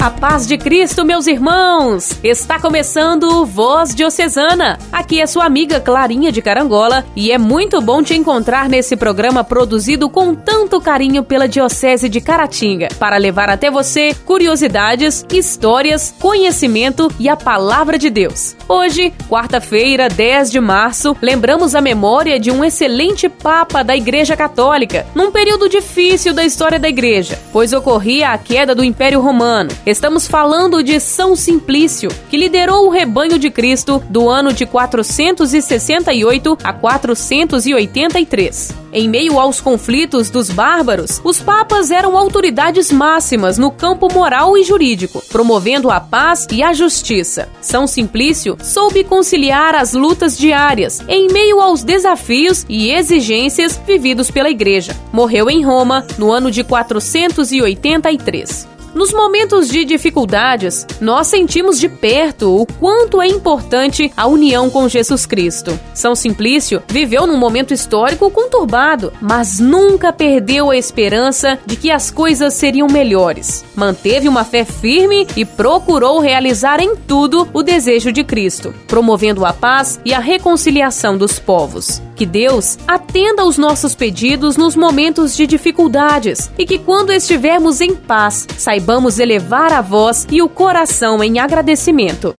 A paz de Cristo, meus irmãos! Está começando Voz Diocesana. Aqui é sua amiga Clarinha de Carangola e é muito bom te encontrar nesse programa produzido com tanto carinho pela Diocese de Caratinga para levar até você curiosidades, histórias, conhecimento e a palavra de Deus. Hoje, quarta-feira, 10 de março, lembramos a memória de um excelente Papa da Igreja Católica, num período difícil da história da Igreja, pois ocorria a queda do Império Romano. Estamos falando de São Simplício, que liderou o rebanho de Cristo do ano de 468 a 483. Em meio aos conflitos dos bárbaros, os papas eram autoridades máximas no campo moral e jurídico, promovendo a paz e a justiça. São Simplício soube conciliar as lutas diárias em meio aos desafios e exigências vividos pela Igreja. Morreu em Roma no ano de 483. Nos momentos de dificuldades, nós sentimos de perto o quanto é importante a união com Jesus Cristo. São Simplício viveu num momento histórico conturbado, mas nunca perdeu a esperança de que as coisas seriam melhores. Manteve uma fé firme e procurou realizar em tudo o desejo de Cristo, promovendo a paz e a reconciliação dos povos. Que Deus atenda aos nossos pedidos nos momentos de dificuldades e que, quando estivermos em paz, saibamos elevar a voz e o coração em agradecimento.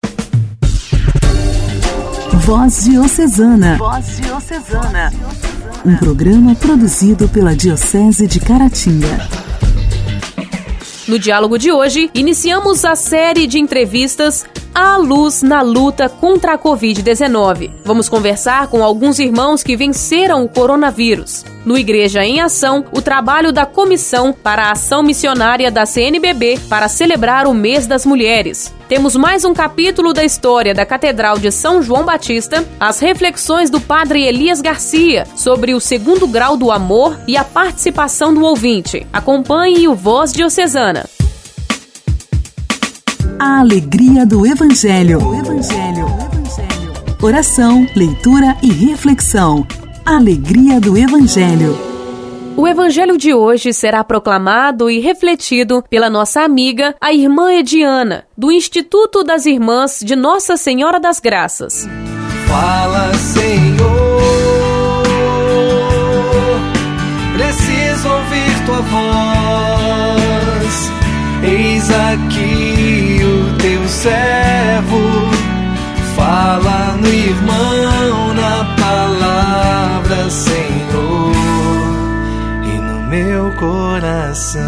Voz Diocesana. Voz Diocesana. Um programa produzido pela Diocese de Caratinga. No diálogo de hoje, iniciamos a série de entrevistas à luz na luta contra a Covid-19. Vamos conversar com alguns irmãos que venceram o coronavírus. No Igreja em Ação, o trabalho da Comissão para a Ação Missionária da CNBB para celebrar o Mês das Mulheres. Temos mais um capítulo da história da Catedral de São João Batista, as reflexões do Padre Elias Garcia sobre o segundo grau do amor e a participação do ouvinte. Acompanhe o Voz Diocesana. A alegria do Evangelho. O Evangelho. O Evangelho. Oração, leitura e reflexão. Alegria do Evangelho. O Evangelho de hoje será proclamado e refletido pela nossa amiga, a irmã Ediana, do Instituto das Irmãs de Nossa Senhora das Graças. Fala, Senhor, preciso ouvir tua voz. Eis aqui teu servo, fala no irmão, na palavra, Senhor, e no meu coração.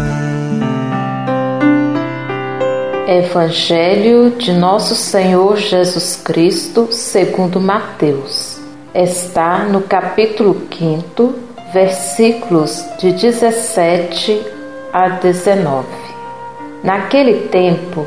Evangelho de Nosso Senhor Jesus Cristo, segundo Mateus. Está no capítulo 5, versículos de 17 a 19. Naquele tempo,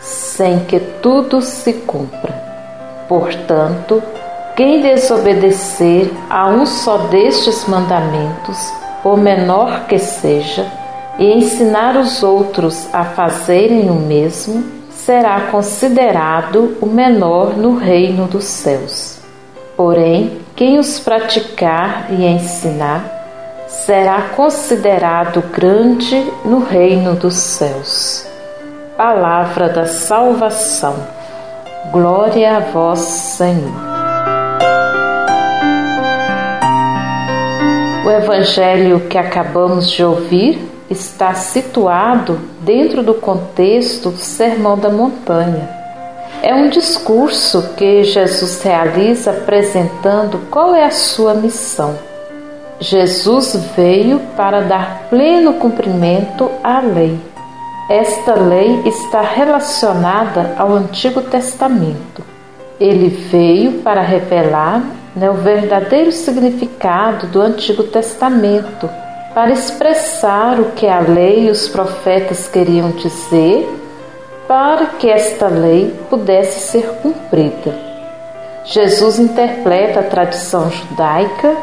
sem que tudo se cumpra. Portanto, quem desobedecer a um só destes mandamentos, por menor que seja, e ensinar os outros a fazerem o mesmo, será considerado o menor no reino dos céus. Porém, quem os praticar e ensinar, será considerado grande no reino dos céus. Palavra da salvação. Glória a vós, Senhor. O evangelho que acabamos de ouvir está situado dentro do contexto do Sermão da Montanha. É um discurso que Jesus realiza apresentando qual é a sua missão. Jesus veio para dar pleno cumprimento à lei. Esta lei está relacionada ao Antigo Testamento. Ele veio para revelar né, o verdadeiro significado do Antigo Testamento para expressar o que a lei e os profetas queriam dizer, para que esta lei pudesse ser cumprida. Jesus interpreta a tradição judaica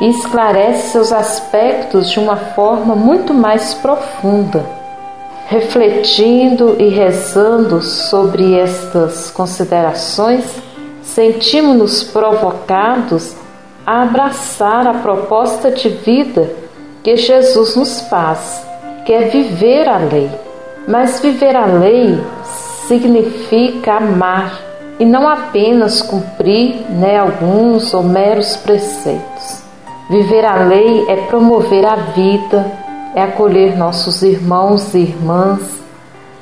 e esclarece seus aspectos de uma forma muito mais profunda. Refletindo e rezando sobre estas considerações, sentimos-nos provocados a abraçar a proposta de vida que Jesus nos faz, que é viver a lei. Mas viver a lei significa amar e não apenas cumprir né, alguns ou meros preceitos. Viver a lei é promover a vida, é acolher nossos irmãos e irmãs,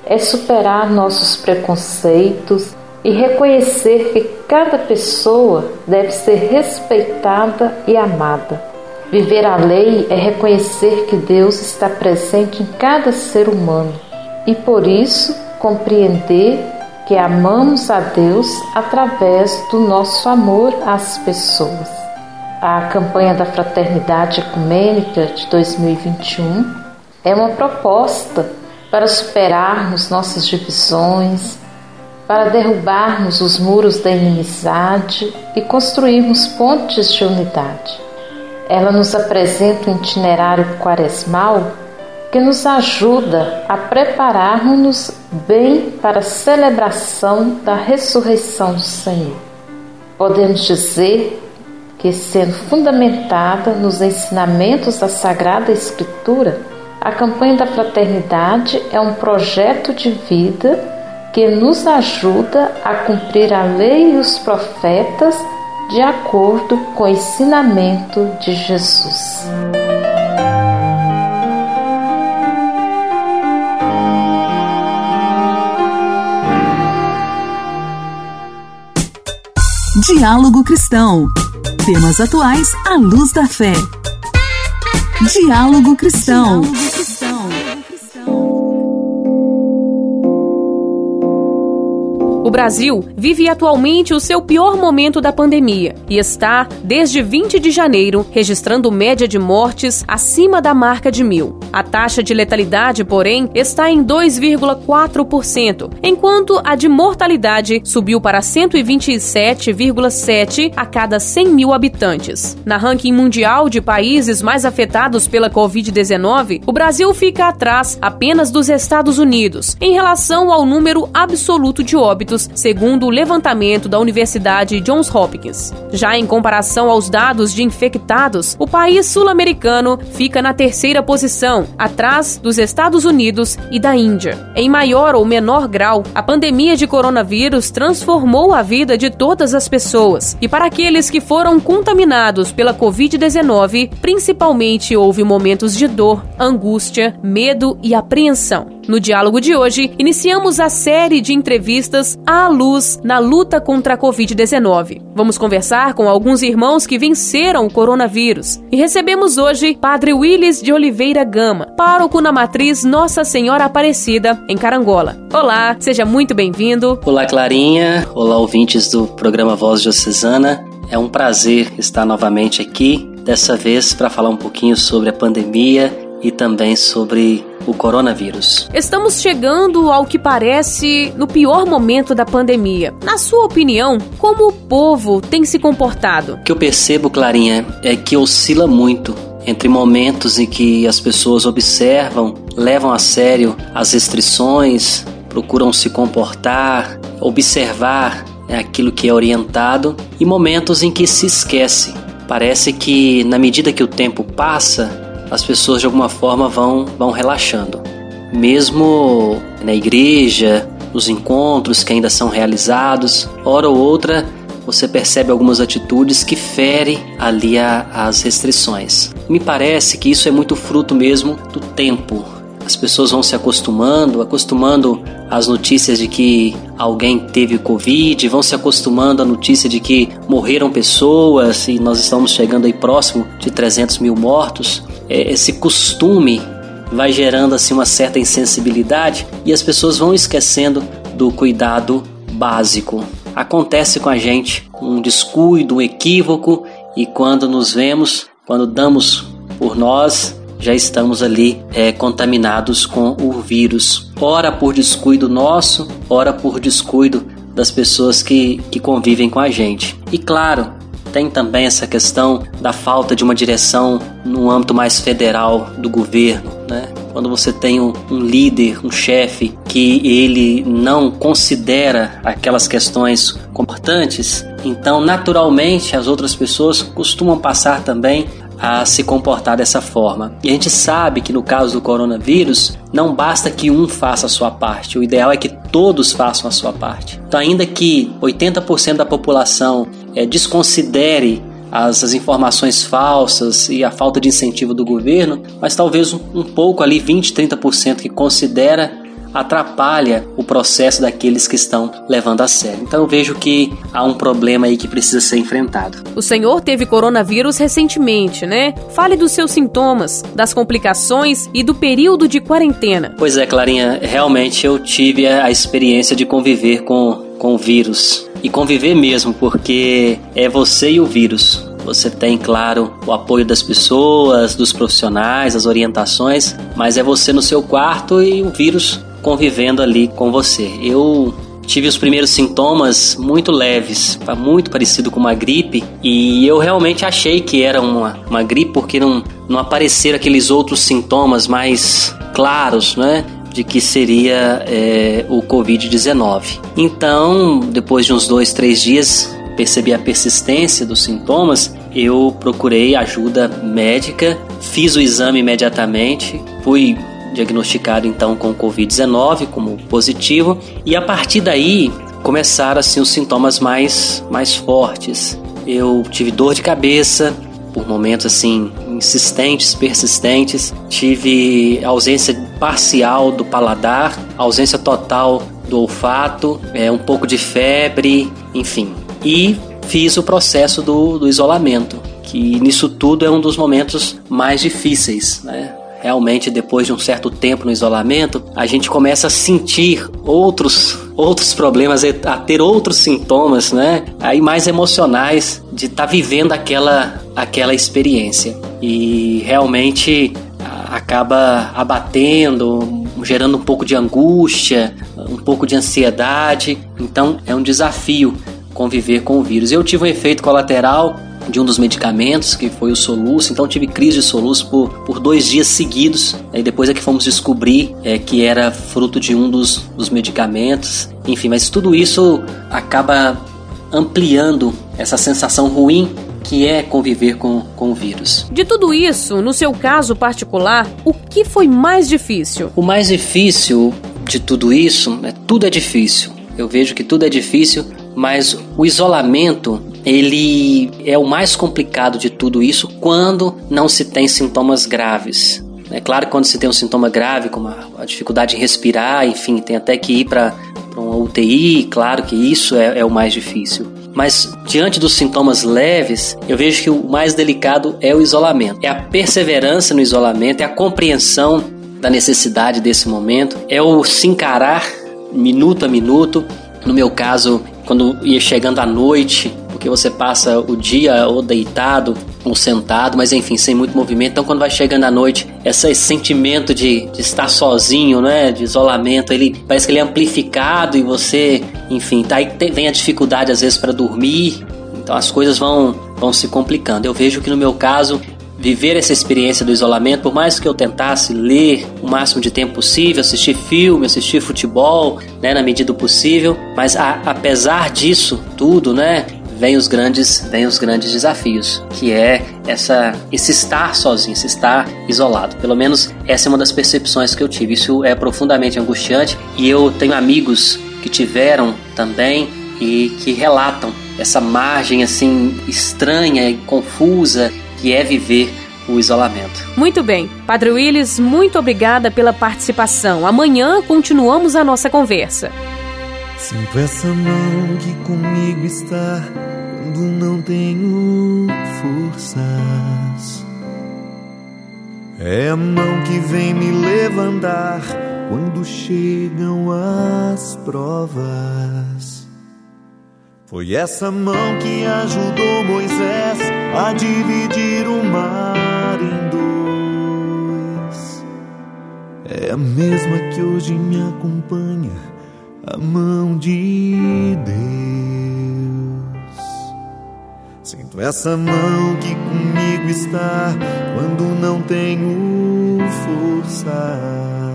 é superar nossos preconceitos e reconhecer que cada pessoa deve ser respeitada e amada. Viver a lei é reconhecer que Deus está presente em cada ser humano e, por isso, compreender que amamos a Deus através do nosso amor às pessoas. A campanha da Fraternidade Ecumênica de 2021 é uma proposta para superarmos nossas divisões, para derrubarmos os muros da inimizade e construirmos pontes de unidade. Ela nos apresenta um itinerário quaresmal que nos ajuda a prepararmos-nos bem para a celebração da ressurreição do Senhor. Podemos dizer que, sendo fundamentada nos ensinamentos da Sagrada Escritura, a campanha da fraternidade é um projeto de vida que nos ajuda a cumprir a lei e os profetas de acordo com o ensinamento de Jesus. Diálogo Cristão. Temas atuais à luz da fé. Diálogo Cristão. Diálogo O Brasil vive atualmente o seu pior momento da pandemia e está, desde 20 de janeiro, registrando média de mortes acima da marca de mil. A taxa de letalidade, porém, está em 2,4%, enquanto a de mortalidade subiu para 127,7 a cada 100 mil habitantes. Na ranking mundial de países mais afetados pela Covid-19, o Brasil fica atrás apenas dos Estados Unidos em relação ao número absoluto de óbitos segundo o levantamento da Universidade Johns Hopkins. Já em comparação aos dados de infectados, o país sul-americano fica na terceira posição, atrás dos Estados Unidos e da Índia. Em maior ou menor grau, a pandemia de coronavírus transformou a vida de todas as pessoas. E para aqueles que foram contaminados pela Covid-19, principalmente houve momentos de dor, angústia, medo e apreensão. No diálogo de hoje, iniciamos a série de entrevistas à luz na luta contra a Covid-19. Vamos conversar com alguns irmãos que venceram o coronavírus. E recebemos hoje Padre Willis de Oliveira Gama, pároco na matriz Nossa Senhora Aparecida, em Carangola. Olá, seja muito bem-vindo. Olá, Clarinha. Olá, ouvintes do programa Voz Diocesana. É um prazer estar novamente aqui, dessa vez para falar um pouquinho sobre a pandemia e também sobre o coronavírus. Estamos chegando ao que parece no pior momento da pandemia. Na sua opinião, como o povo tem se comportado? O que eu percebo, Clarinha, é que oscila muito entre momentos em que as pessoas observam, levam a sério as restrições, procuram se comportar, observar né, aquilo que é orientado, e momentos em que se esquece. Parece que, na medida que o tempo passa, as pessoas de alguma forma vão, vão relaxando. Mesmo na igreja, nos encontros que ainda são realizados, hora ou outra você percebe algumas atitudes que ferem ali a, as restrições. Me parece que isso é muito fruto mesmo do tempo. As pessoas vão se acostumando, acostumando às notícias de que alguém teve Covid, vão se acostumando à notícia de que morreram pessoas e nós estamos chegando aí próximo de 300 mil mortos esse costume vai gerando assim uma certa insensibilidade e as pessoas vão esquecendo do cuidado básico. acontece com a gente um descuido, um equívoco e quando nos vemos, quando damos por nós, já estamos ali é, contaminados com o vírus. Ora por descuido nosso, ora por descuido das pessoas que, que convivem com a gente. E claro, tem também essa questão da falta de uma direção no âmbito mais federal do governo, né? Quando você tem um, líder, um chefe que ele não considera aquelas questões importantes, então naturalmente as outras pessoas costumam passar também a se comportar dessa forma. E a gente sabe que no caso do coronavírus, não basta que um faça a sua parte, o ideal é que todos façam a sua parte. Então, ainda que 80% da população é, desconsidere as, as, informações falsas e a falta de incentivo do governo, mas talvez um, um pouco ali, 20, 30% que considera atrapalha o processo daqueles que estão levando a sério. Então eu vejo que há um problema aí que precisa ser enfrentado. O senhor teve coronavírus recentemente, né? Fale dos seus sintomas, das complicações e do período de quarentena. Pois é, Clarinha, realmente eu tive a experiência de conviver com, com o vírus. E conviver mesmo, porque é você e o vírus. Você tem, claro, o apoio das pessoas, dos profissionais, as orientações, mas é você no seu quarto e o vírus convivendo ali com você. Eu tive os primeiros sintomas muito leves, muito parecido com uma gripe, e eu realmente achei que era uma, uma gripe porque não, não apareceram aqueles outros sintomas mais claros, né? De que seria é, o Covid-19. Então, depois de uns dois, três dias, percebi a persistência dos sintomas, eu procurei ajuda médica, fiz o exame imediatamente, fui diagnosticado então com Covid-19 como positivo e a partir daí começaram assim os sintomas mais mais fortes. Eu tive dor de cabeça por momentos assim insistentes, persistentes, tive ausência parcial do paladar, ausência total do olfato, é, um pouco de febre, enfim. E fiz o processo do, do isolamento, que nisso tudo é um dos momentos mais difíceis, né? realmente depois de um certo tempo no isolamento, a gente começa a sentir outros outros problemas, a ter outros sintomas, né? Aí mais emocionais de estar tá vivendo aquela aquela experiência. E realmente acaba abatendo, gerando um pouco de angústia, um pouco de ansiedade. Então é um desafio conviver com o vírus. Eu tive um efeito colateral de um dos medicamentos, que foi o soluço. Então tive crise de soluço por, por dois dias seguidos. E depois é que fomos descobrir é, que era fruto de um dos, dos medicamentos. Enfim, mas tudo isso acaba ampliando essa sensação ruim que é conviver com, com o vírus. De tudo isso, no seu caso particular, o que foi mais difícil? O mais difícil de tudo isso, é, tudo é difícil. Eu vejo que tudo é difícil, mas o isolamento ele é o mais complicado de tudo isso quando não se tem sintomas graves. É claro que quando se tem um sintoma grave, como a, dificuldade em respirar, enfim, tem até que ir para uma UTI, claro que isso é, é o mais difícil. Mas diante dos sintomas leves, eu vejo que o mais delicado é o isolamento. É a perseverança no isolamento, é a compreensão da necessidade desse momento, é o se encarar minuto a minuto. No meu caso, quando ia chegando à noite, porque você passa o dia ou deitado ou sentado, mas enfim, sem muito movimento. Então, quando vai chegando à noite, esse sentimento de, de estar sozinho, né, de isolamento, ele parece que ele é amplificado e você, enfim, tá aí vem a dificuldade às vezes para dormir. Então, as coisas vão vão se complicando. Eu vejo que no meu caso viver essa experiência do isolamento, por mais que eu tentasse ler o máximo de tempo possível, assistir filme, assistir futebol, né, na medida do possível, mas a, apesar disso tudo, né, vem os grandes, vem os grandes desafios, que é essa esse estar sozinho, esse estar isolado. Pelo menos essa é uma das percepções que eu tive. Isso é profundamente angustiante e eu tenho amigos que tiveram também e que relatam essa margem assim estranha e confusa que é viver o isolamento. Muito bem. Padre Willis, muito obrigada pela participação. Amanhã continuamos a nossa conversa. Sinto essa mão que comigo está quando não tenho forças. É a mão que vem me levantar quando chegam as provas. Foi essa mão que ajudou Moisés a dividir o mar em dois. É a mesma que hoje me acompanha, a mão de Deus. Sinto essa mão que comigo está quando não tenho força.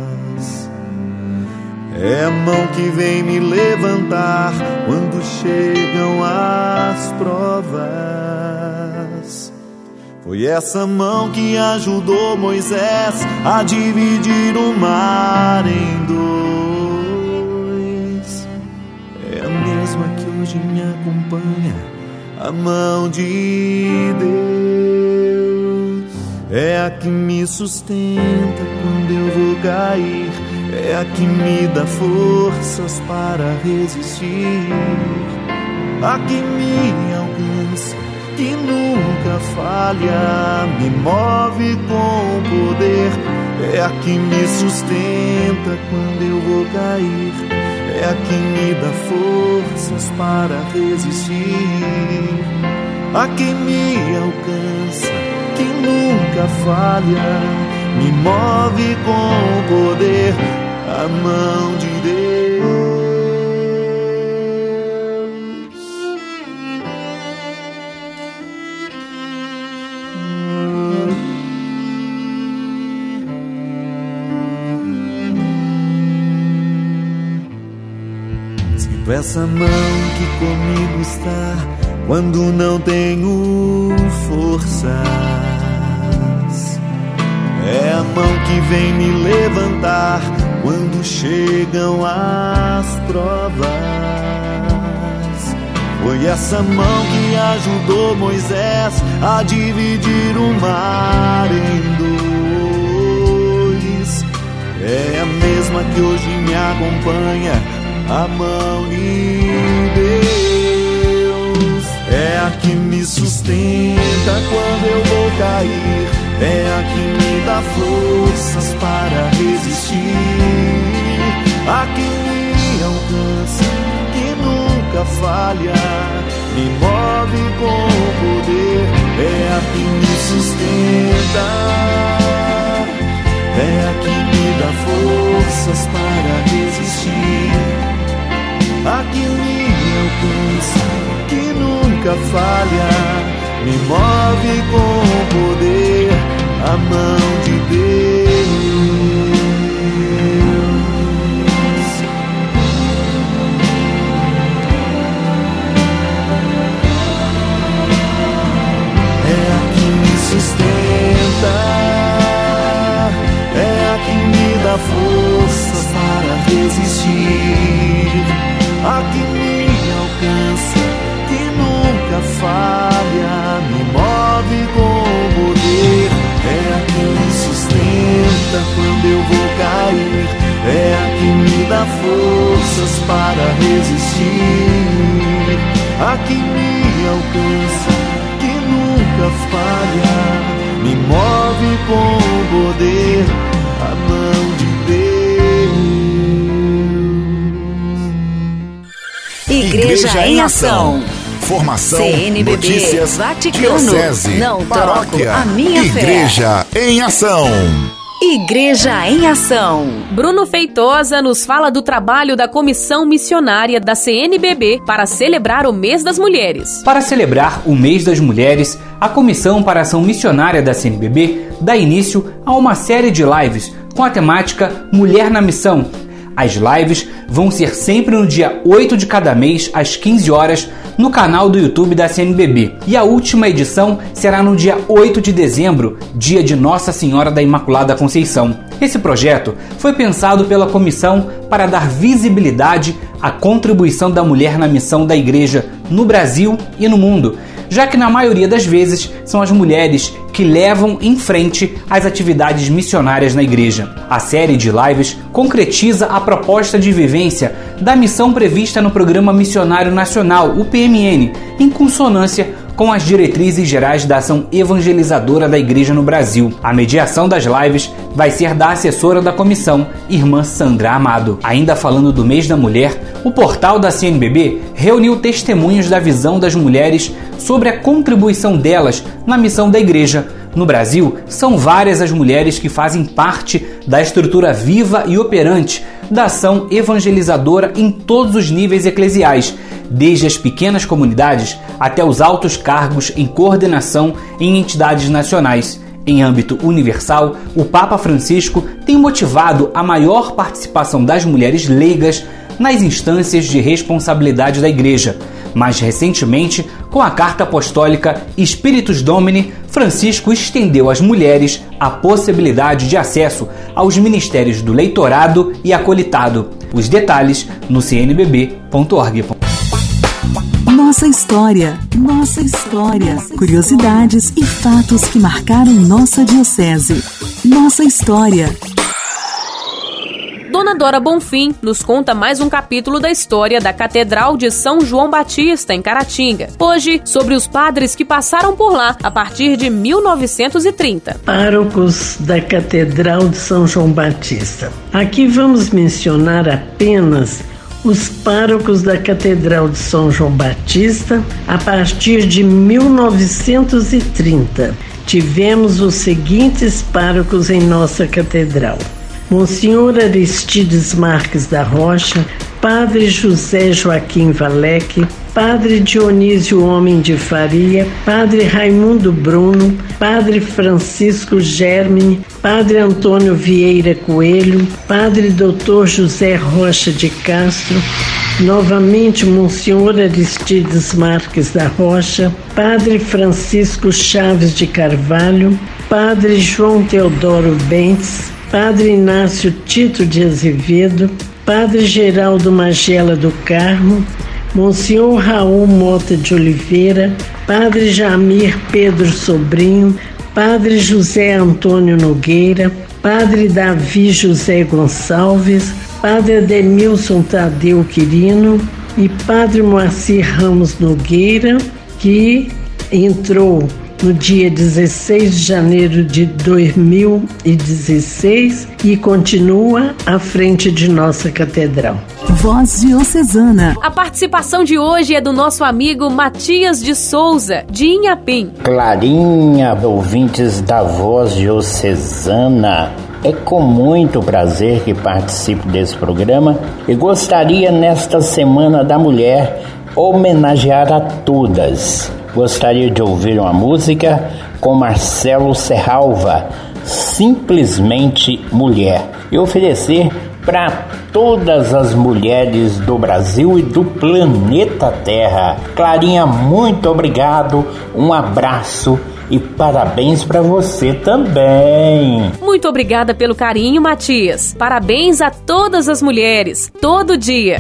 É a mão que vem me levantar quando chegam as provas. Foi essa mão que ajudou Moisés a dividir o mar em dois. É a mesma que hoje me acompanha, a mão de Deus. É a que me sustenta quando eu vou cair é a que me dá forças para resistir, a que me alcança, que nunca falha, me move com poder, é a que me sustenta quando eu vou cair, é a que me dá forças para resistir, a que me alcança, que nunca falha, me move com poder a mão de Deus. Sinto essa mão que comigo está quando não tenho forças. É a mão que vem me levantar quando chegam as provas. Foi essa mão que ajudou Moisés a dividir o mar em dois. É a mesma que hoje me acompanha, a mão de Deus. É a que me sustenta quando eu vou cair é a que me dá forças para resistir, a que me alcança, que nunca falha, me move com poder, é a que me sustenta, é a que me dá forças para resistir, a que me alcança, que nunca falha. Me move com poder a mão de Deus. Para resistir. A que me alcança, que nunca falha. Me move com poder a mão de Deus. Igreja, Igreja em Ação. Formação, CNBB, notícias, Vaticano, diocese, não paróquia, a minha Igreja fé. em Ação. Igreja em Ação. Bruno Feitosa nos fala do trabalho da Comissão Missionária da CNBB para celebrar o Mês das Mulheres. Para celebrar o Mês das Mulheres, a Comissão para Ação Missionária da CNBB dá início a uma série de lives com a temática Mulher na Missão. As lives vão ser sempre no dia 8 de cada mês, às 15 horas, no canal do YouTube da CNBB. E a última edição será no dia 8 de dezembro, dia de Nossa Senhora da Imaculada Conceição. Esse projeto foi pensado pela comissão para dar visibilidade à contribuição da mulher na missão da Igreja no Brasil e no mundo já que na maioria das vezes são as mulheres que levam em frente as atividades missionárias na igreja. A série de lives concretiza a proposta de vivência da missão prevista no Programa Missionário Nacional, o PMN, em consonância com as diretrizes gerais da ação evangelizadora da Igreja no Brasil. A mediação das lives vai ser da assessora da comissão, irmã Sandra Amado. Ainda falando do mês da mulher, o portal da CNBB reuniu testemunhos da visão das mulheres sobre a contribuição delas na missão da igreja. No Brasil, são várias as mulheres que fazem parte da estrutura viva e operante da ação evangelizadora em todos os níveis eclesiais, desde as pequenas comunidades até os altos cargos em coordenação em entidades nacionais. Em âmbito universal, o Papa Francisco tem motivado a maior participação das mulheres leigas nas instâncias de responsabilidade da Igreja. Mais recentemente, com a carta apostólica Spiritus Domini, Francisco estendeu às mulheres a possibilidade de acesso aos ministérios do leitorado e acolitado. Os detalhes no cnbb.org. Nossa história, nossa história. Curiosidades e fatos que marcaram nossa diocese. Nossa história. Dona Dora Bonfim nos conta mais um capítulo da história da Catedral de São João Batista, em Caratinga. Hoje, sobre os padres que passaram por lá a partir de 1930. Párocos da Catedral de São João Batista. Aqui vamos mencionar apenas os párocos da Catedral de São João Batista a partir de 1930. Tivemos os seguintes párocos em nossa catedral: Monsenhor Aristides Marques da Rocha, Padre José Joaquim Valec, Padre Dionísio Homem de Faria, Padre Raimundo Bruno, Padre Francisco Germine, Padre Antônio Vieira Coelho, Padre Doutor José Rocha de Castro, novamente Monsenhor Aristides Marques da Rocha, Padre Francisco Chaves de Carvalho, Padre João Teodoro Bentes, Padre Inácio Tito de Azevedo, Padre Geraldo Magela do Carmo, Monsenhor Raul Mota de Oliveira, Padre Jamir Pedro Sobrinho, Padre José Antônio Nogueira, Padre Davi José Gonçalves, Padre Ademilson Tadeu Quirino e Padre Moacir Ramos Nogueira, que entrou no dia 16 de janeiro de 2016 e continua à frente de nossa catedral. Voz Diocesana. A participação de hoje é do nosso amigo Matias de Souza, de Inhapim. Clarinha, ouvintes da Voz Diocesana. É com muito prazer que participo desse programa e gostaria, nesta Semana da Mulher, homenagear a todas Gostaria de ouvir uma música com Marcelo Serralva, Simplesmente Mulher, e oferecer para todas as mulheres do Brasil e do planeta Terra. Clarinha, muito obrigado, um abraço e parabéns para você também. Muito obrigada pelo carinho, Matias. Parabéns a todas as mulheres, todo dia.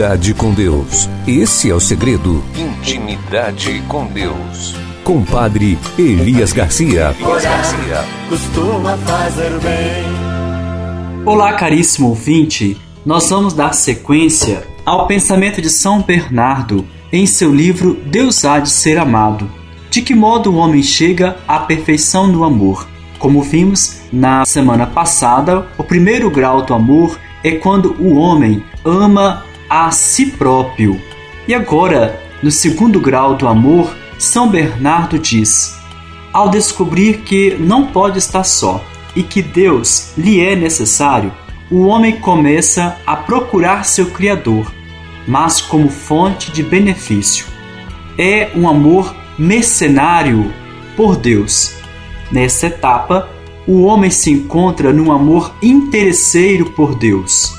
Intimidade com Deus. Esse é o segredo. Intimidade com Deus. Compadre Elias Garcia. Elias Garcia. Costuma fazer bem. Olá, caríssimo ouvinte. Nós vamos dar sequência ao pensamento de São Bernardo em seu livro Deus há de ser amado. De que modo o homem chega à perfeição do amor? Como vimos na semana passada, o primeiro grau do amor é quando o homem ama a si próprio. E agora, no segundo grau do amor, São Bernardo diz: ao descobrir que não pode estar só e que Deus lhe é necessário, o homem começa a procurar seu Criador, mas como fonte de benefício. É um amor mercenário por Deus. Nessa etapa, o homem se encontra num amor interesseiro por Deus.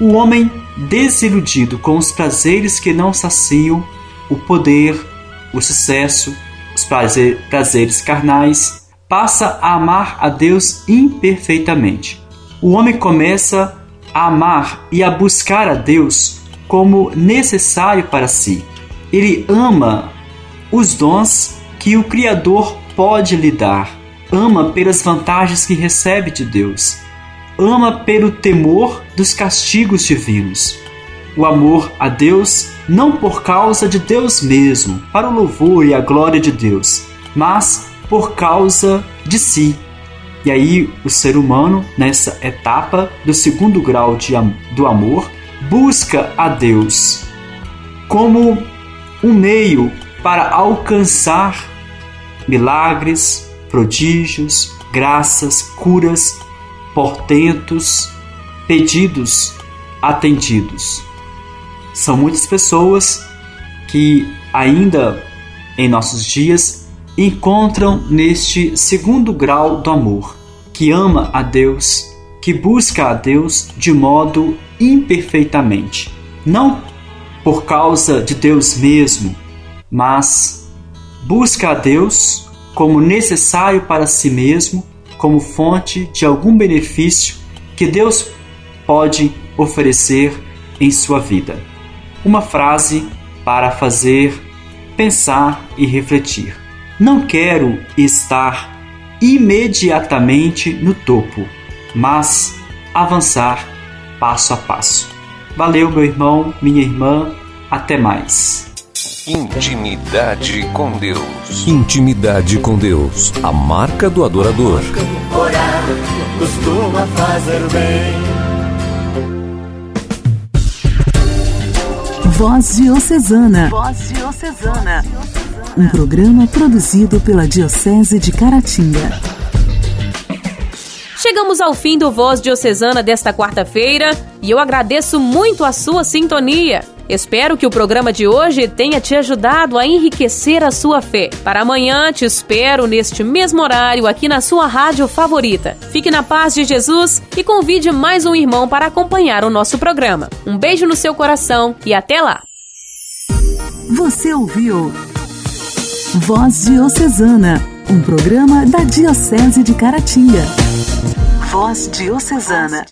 O homem desiludido com os prazeres que não saciam, o poder, o sucesso, os prazer, prazeres carnais, passa a amar a Deus imperfeitamente. O homem começa a amar e a buscar a Deus como necessário para si. Ele ama os dons que o Criador pode lhe dar, ama pelas vantagens que recebe de Deus ama pelo temor dos castigos divinos. O amor a Deus não por causa de Deus mesmo, para o louvor e a glória de Deus, mas por causa de si. E aí o ser humano, nessa etapa do segundo grau de, do amor, busca a Deus como um meio para alcançar milagres, prodígios, graças, curas portentos, pedidos atendidos. São muitas pessoas que ainda em nossos dias encontram neste segundo grau do amor, que ama a Deus, que busca a Deus de modo imperfeitamente, não por causa de Deus mesmo, mas busca a Deus como necessário para si mesmo como fonte de algum benefício que Deus pode oferecer em sua vida. Uma frase para fazer pensar e refletir. Não quero estar imediatamente no topo, mas avançar passo a passo. Valeu, meu irmão, minha irmã, até mais. Intimidade com Deus. Intimidade com Deus. A marca do adorador. Orar costuma fazer bem. Voz Diocesana. Voz Diocesana. Um programa produzido pela Diocese de Caratinga. Chegamos ao fim do Voz Diocesana desta quarta-feira e eu agradeço muito a sua sintonia. Espero que o programa de hoje tenha te ajudado a enriquecer a sua fé. Para amanhã, te espero neste mesmo horário aqui na sua rádio favorita. Fique na paz de Jesus e convide mais um irmão para acompanhar o nosso programa. Um beijo no seu coração e até lá! Você ouviu Voz Diocesana, um programa da Diocese de Caratinga. Voz Diocesana.